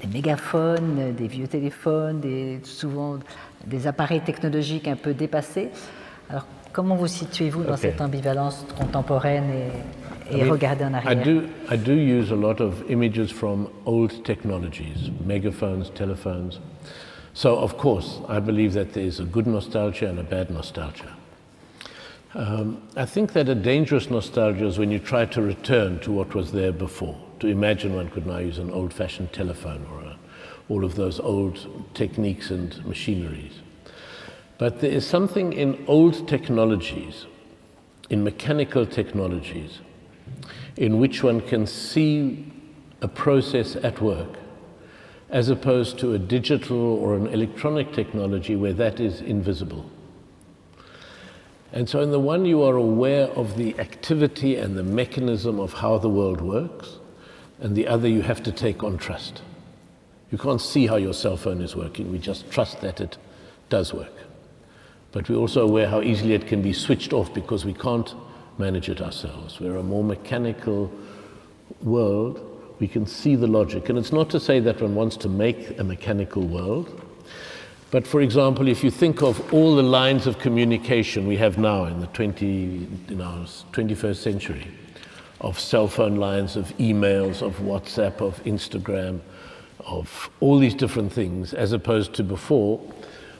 des mégaphones, des vieux téléphones, des, souvent des appareils technologiques un peu dépassés. Alors comment vous situez-vous dans cette ambivalence contemporaine et, et I mean, regarder en I arrière? do, I do use a lot of images from old technologies, megaphones, telephones. So, of course, I believe that there is a good nostalgia and a bad nostalgia. Um, I think that a dangerous nostalgia is when you try to return to what was there before. To imagine one could now use an old fashioned telephone or a, all of those old techniques and machineries. But there is something in old technologies, in mechanical technologies, in which one can see a process at work, as opposed to a digital or an electronic technology where that is invisible. And so, in the one, you are aware of the activity and the mechanism of how the world works, and the other, you have to take on trust. You can't see how your cell phone is working, we just trust that it does work. But we're also aware how easily it can be switched off because we can't manage it ourselves. We're a more mechanical world. We can see the logic. And it's not to say that one wants to make a mechanical world. But for example, if you think of all the lines of communication we have now in the 20, you know, 21st century, of cell phone lines, of emails, of WhatsApp, of Instagram, of all these different things, as opposed to before,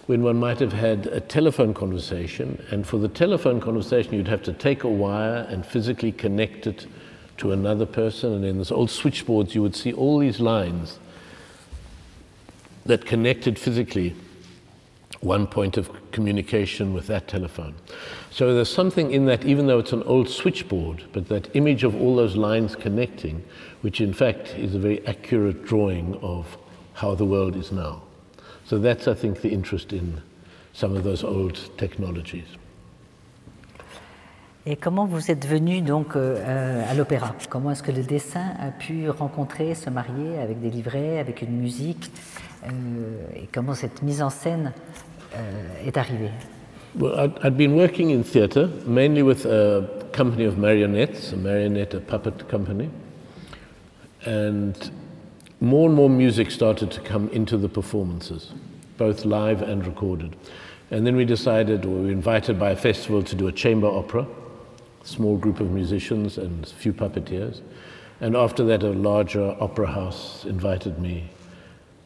when one might have had a telephone conversation, and for the telephone conversation, you'd have to take a wire and physically connect it to another person, and in this old switchboards, you would see all these lines that connected physically one point of communication with that telephone. So there's something in that, even though it's an old switchboard, but that image of all those lines connecting, which in fact is a very accurate drawing of how the world is now. So that's, I think, the interest in some of those old technologies. Et comment vous êtes venu donc euh, à l'opéra Comment est-ce que le dessin a pu rencontrer, se marier avec des livrets, avec une musique euh, Et comment cette mise en scène euh, est arrivée Well, I'd, I'd been working in theatre, mainly with a company of marionettes, a marionette, a puppet company. And more and more music started to come into the performances, both live and recorded. And then we decided, or we were invited by a festival to do a chamber opera, a small group of musicians and a few puppeteers. And after that, a larger opera house invited me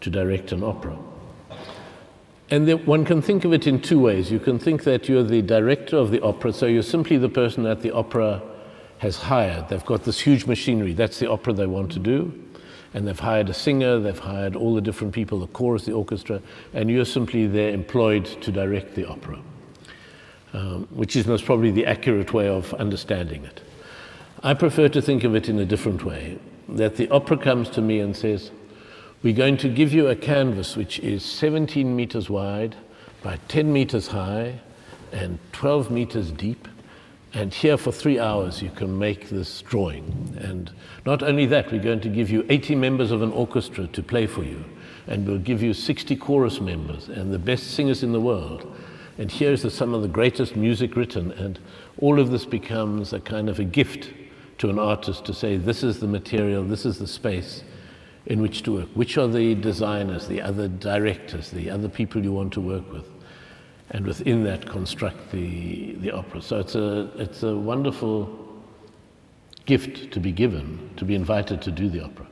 to direct an opera. And the, one can think of it in two ways. You can think that you're the director of the opera, so you're simply the person that the opera has hired. They've got this huge machinery. That's the opera they want to do. And they've hired a singer, they've hired all the different people, the chorus, the orchestra, and you're simply there employed to direct the opera, um, which is most probably the accurate way of understanding it. I prefer to think of it in a different way that the opera comes to me and says, we're going to give you a canvas which is 17 meters wide by 10 meters high and 12 meters deep. And here for three hours you can make this drawing. And not only that, we're going to give you 80 members of an orchestra to play for you. And we'll give you 60 chorus members and the best singers in the world. And here's the, some of the greatest music written. And all of this becomes a kind of a gift to an artist to say, this is the material, this is the space in which to work. Which are the designers, the other directors, the other people you want to work with? And within that, construct the, the opera. So it's a, it's a wonderful gift to be given, to be invited to do the opera.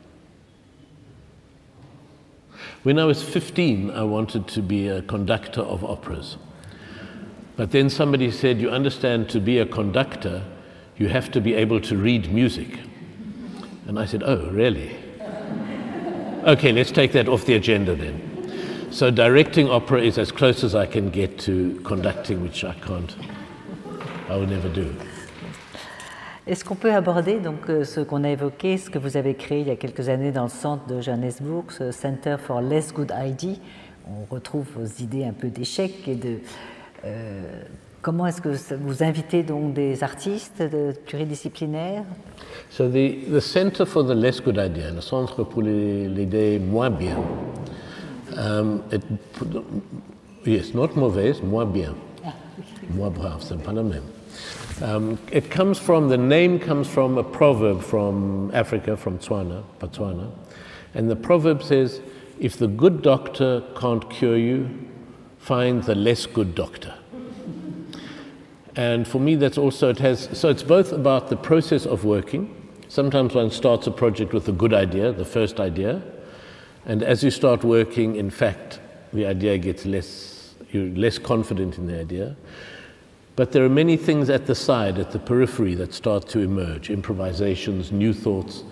When I was 15, I wanted to be a conductor of operas. But then somebody said, You understand, to be a conductor, you have to be able to read music. And I said, Oh, really? Okay, let's take that off the agenda then. So directing opera is as close as I can get to conducting, which I can't, I will never do. Est-ce qu'on peut aborder donc euh, ce qu'on a évoqué, ce que vous avez créé il y a quelques années dans le centre de Johannesburg, ce Center for Less Good ID On retrouve vos idées un peu d'échec et de euh, comment est-ce que vous invitez donc des artistes de pluridisciplinaires? So the, the Center for the Less Good Idea, le Centre pour les- l'idée moins bien, um, it, yes, not mauvaise, moins bien. Moins brave, c'est pas le même. Um, it comes from, the name comes from a proverb from Africa, from Tswana, Botswana. And the proverb says, if the good doctor can't cure you, find the less good doctor. And for me, that's also, it has, so it's both about the process of working. Sometimes one starts a project with a good idea, the first idea. And as you start working, in fact, the idea gets less, you're less confident in the idea. But there are many things at the side, at the periphery, that start to emerge improvisations, new thoughts.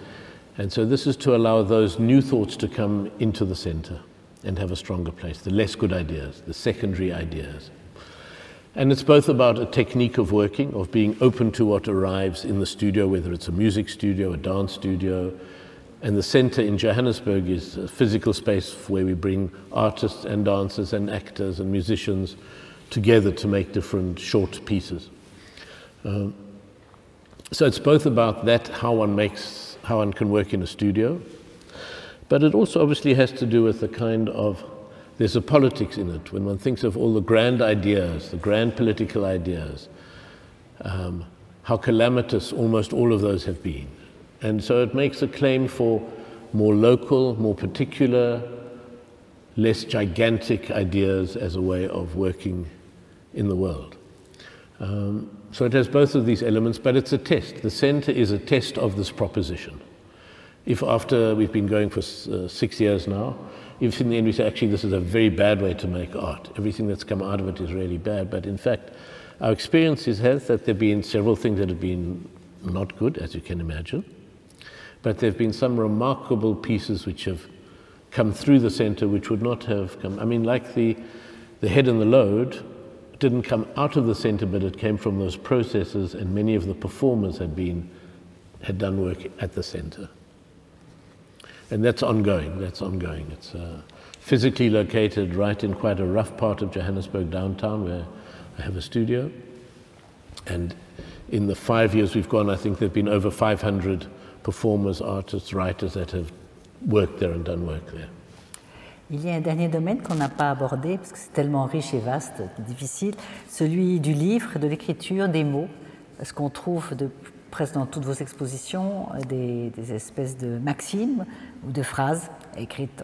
And so this is to allow those new thoughts to come into the center and have a stronger place, the less good ideas, the secondary ideas. And it's both about a technique of working, of being open to what arrives in the studio, whether it's a music studio, a dance studio. And the center in Johannesburg is a physical space where we bring artists and dancers and actors and musicians together to make different short pieces. Um, so it's both about that, how one makes, how one can work in a studio, but it also obviously has to do with the kind of there's a politics in it when one thinks of all the grand ideas, the grand political ideas, um, how calamitous almost all of those have been. And so it makes a claim for more local, more particular, less gigantic ideas as a way of working in the world. Um, so it has both of these elements, but it's a test. The center is a test of this proposition. If after we've been going for uh, six years now, if in the end we say, actually, this is a very bad way to make art, everything that's come out of it is really bad, but in fact, our experience has that there have been several things that have been not good, as you can imagine. but there have been some remarkable pieces which have come through the center which would not have come. I mean, like the, the head and the load didn't come out of the center, but it came from those processes, and many of the performers had been had done work at the center. And that's ongoing. That's ongoing. It's uh, physically located right in quite a rough part of Johannesburg downtown, where I have a studio. And in the five years we've gone, I think there have been over 500 performers, artists, writers that have worked there and done work there. Il y a un dernier domaine qu'on n'a pas abordé parce que c'est tellement riche et vaste, difficile, celui du livre, de l'écriture, des mots, parce qu'on trouve de, presque dans toutes vos expositions des, des, espèces de maximes ou de phrases écrites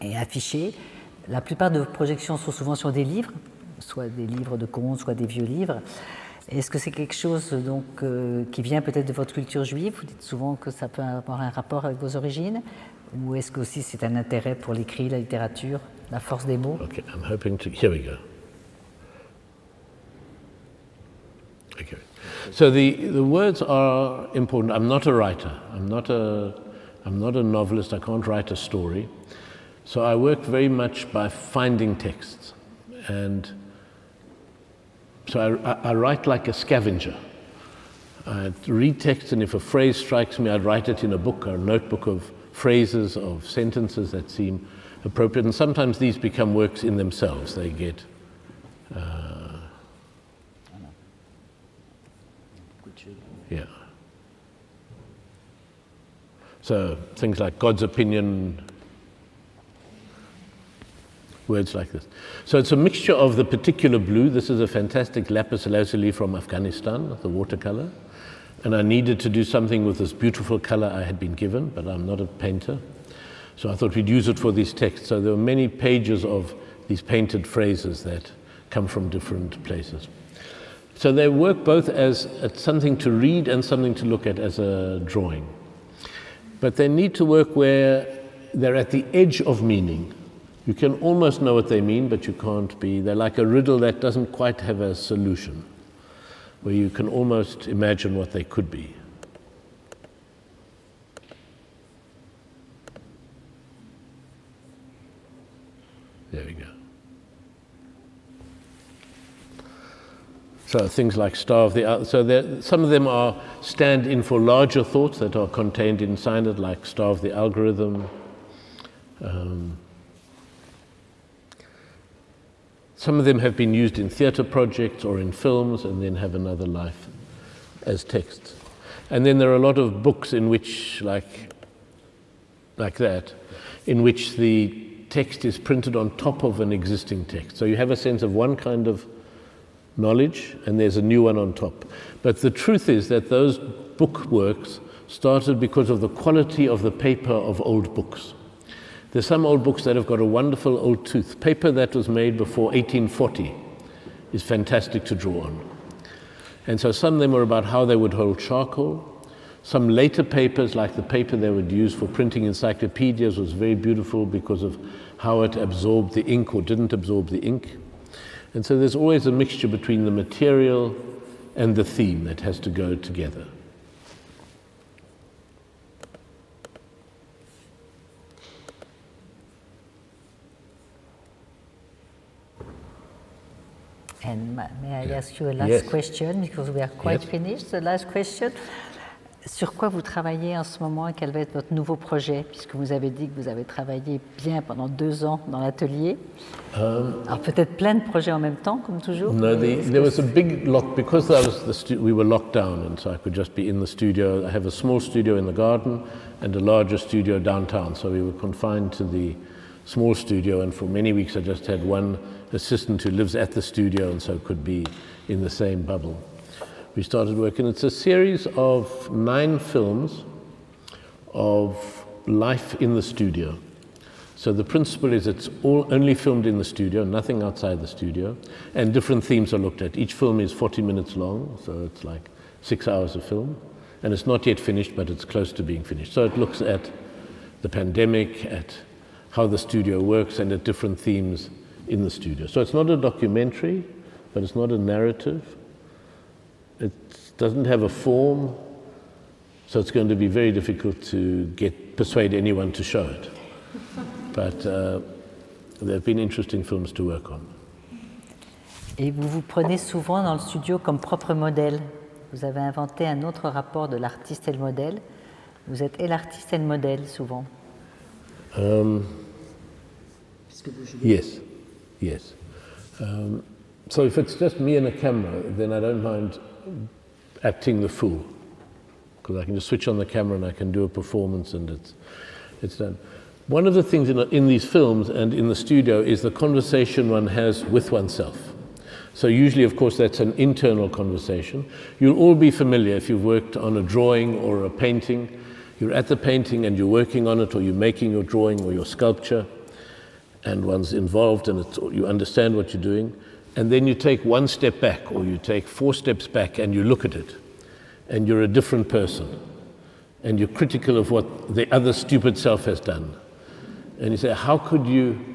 et affichées. La plupart de vos projections sont souvent sur des livres, soit des livres de contes, soit des vieux livres. Est-ce que c'est quelque chose donc, euh, qui vient peut-être de votre culture juive? Vous dites souvent que ça peut avoir un rapport avec vos origines. Ou est-ce que aussi c'est un intérêt pour l'écrit, la littérature, la force des mots? Okay, I'm hoping to. Here we go. Okay. So the, the words are important. I'm not a writer. I'm not a, I'm not a novelist. I can't write a story. So I work very much by finding texts. And so I, I, I write like a scavenger. I'd read text, and if a phrase strikes me, I'd write it in a book or a notebook of phrases, of sentences that seem appropriate. And sometimes these become works in themselves. They get. Uh, yeah. So things like God's opinion, words like this. So it's a mixture of the particular blue. This is a fantastic lapis lazuli from Afghanistan, the watercolor. And I needed to do something with this beautiful color I had been given, but I'm not a painter. So I thought we'd use it for these texts. So there are many pages of these painted phrases that come from different places. So they work both as something to read and something to look at as a drawing. But they need to work where they're at the edge of meaning. You can almost know what they mean, but you can't be. They're like a riddle that doesn't quite have a solution where you can almost imagine what they could be. There we go. So things like Star of the so there, some of them are stand in for larger thoughts that are contained inside it, like Star of the Algorithm. Um, Some of them have been used in theatre projects or in films and then have another life as texts. And then there are a lot of books in which, like, like that, in which the text is printed on top of an existing text. So you have a sense of one kind of knowledge and there's a new one on top. But the truth is that those book works started because of the quality of the paper of old books. There's some old books that have got a wonderful old tooth. Paper that was made before 1840 is fantastic to draw on. And so some of them were about how they would hold charcoal. Some later papers, like the paper they would use for printing encyclopedias, was very beautiful because of how it absorbed the ink or didn't absorb the ink. And so there's always a mixture between the material and the theme that has to go together. And may I ask you a last Yes. question because we are quite Yes. finished. The last question. Sur quoi vous travaillez en ce moment et quel va être votre nouveau projet Puisque vous avez dit que vous avez travaillé bien pendant deux ans dans l'atelier. Alors peut-être plein de projets en même temps, comme toujours. No, the, there was a big lock because I was the stu- we were locked down, and so I could just be in the studio. I have a small studio in the garden and a larger studio downtown, so we were confined to the small studio. And for many weeks, I just had one assistant who lives at the studio, and so could be in the same bubble. We started working. It's a series of nine films of life in the studio. So the principle is it's all only filmed in the studio, nothing outside the studio, and different themes are looked at. Each film is 40 minutes long, so it's like six hours of film, and it's not yet finished, but it's close to being finished. So it looks at the pandemic, at how the studio works, and at different themes in the studio. So it's not a documentary, but it's not a narrative. It doesn't have a form. So it's going to be very difficult to get, persuade anyone to show it. But uh, there have been interesting films to work on. Et vous vous prenez souvent dans le studio comme propre modèle. Vous avez inventé un autre rapport de l'artiste et le modèle. Vous êtes et l'artiste et le modèle souvent. Um, yes, yes. Um, so if it's just me and a camera, then I don't mind acting the fool because I can just switch on the camera and I can do a performance and it's, it's done. One of the things in, in these films and in the studio is the conversation one has with oneself. So usually, of course, that's an internal conversation. You'll all be familiar if you've worked on a drawing or a painting. You're at the painting and you're working on it, or you're making your drawing or your sculpture, and one's involved and you understand what you're doing. And then you take one step back, or you take four steps back, and you look at it, and you're a different person. And you're critical of what the other stupid self has done. And you say, How could you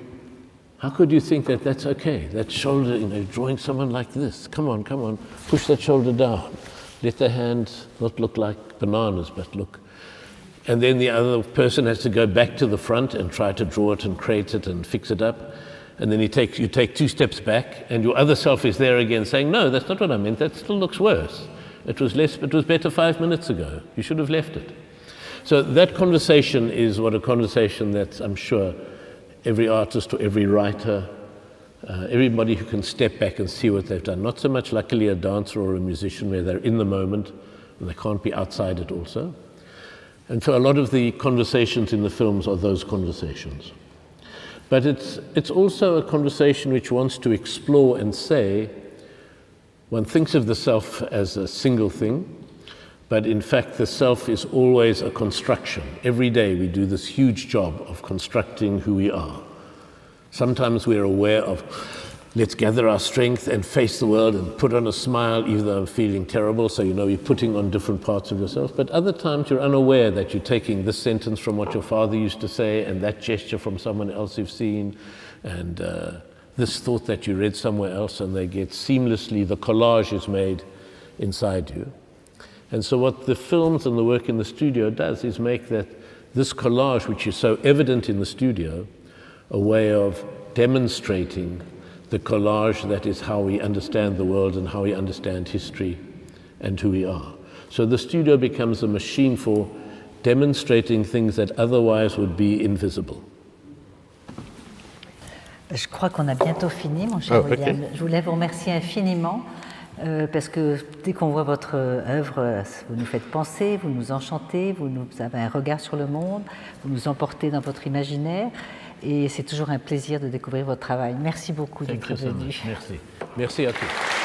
how could you think that that's okay? That shoulder, you know, drawing someone like this. Come on, come on, push that shoulder down. Let the hands not look like bananas, but look. And then the other person has to go back to the front and try to draw it and create it and fix it up. And then you take, you take two steps back, and your other self is there again saying, No, that's not what I meant. That still looks worse. It was, less, it was better five minutes ago. You should have left it. So that conversation is what a conversation that I'm sure every artist or every writer, uh, everybody who can step back and see what they've done. Not so much, luckily, a dancer or a musician where they're in the moment and they can't be outside it also. And so a lot of the conversations in the films are those conversations. But it's, it's also a conversation which wants to explore and say, one thinks of the self as a single thing, but in fact, the self is always a construction. Every day we do this huge job of constructing who we are. Sometimes we're aware of, let's gather our strength and face the world and put on a smile, even though I'm feeling terrible. So, you know, you're putting on different parts of yourself. But other times you're unaware that you're taking this sentence from what your father used to say and that gesture from someone else you've seen and uh, this thought that you read somewhere else, and they get seamlessly, the collage is made inside you. And so, what the films and the work in the studio does is make that this collage, which is so evident in the studio, a way of demonstrating the collage that is how we understand the world and how we understand history and who we are. So, the studio becomes a machine for demonstrating things that otherwise would be invisible. Je crois qu'on a bientôt fini, mon cher oh, William. Okay. Je voulais vous remercier infiniment. Euh, parce que dès qu'on voit votre œuvre, vous nous faites penser, vous nous enchantez, vous, nous, avez un regard sur le monde, vous nous emportez dans votre imaginaire, et c'est toujours un plaisir de découvrir votre travail. Merci beaucoup d'être venu. Merci. Merci à tous.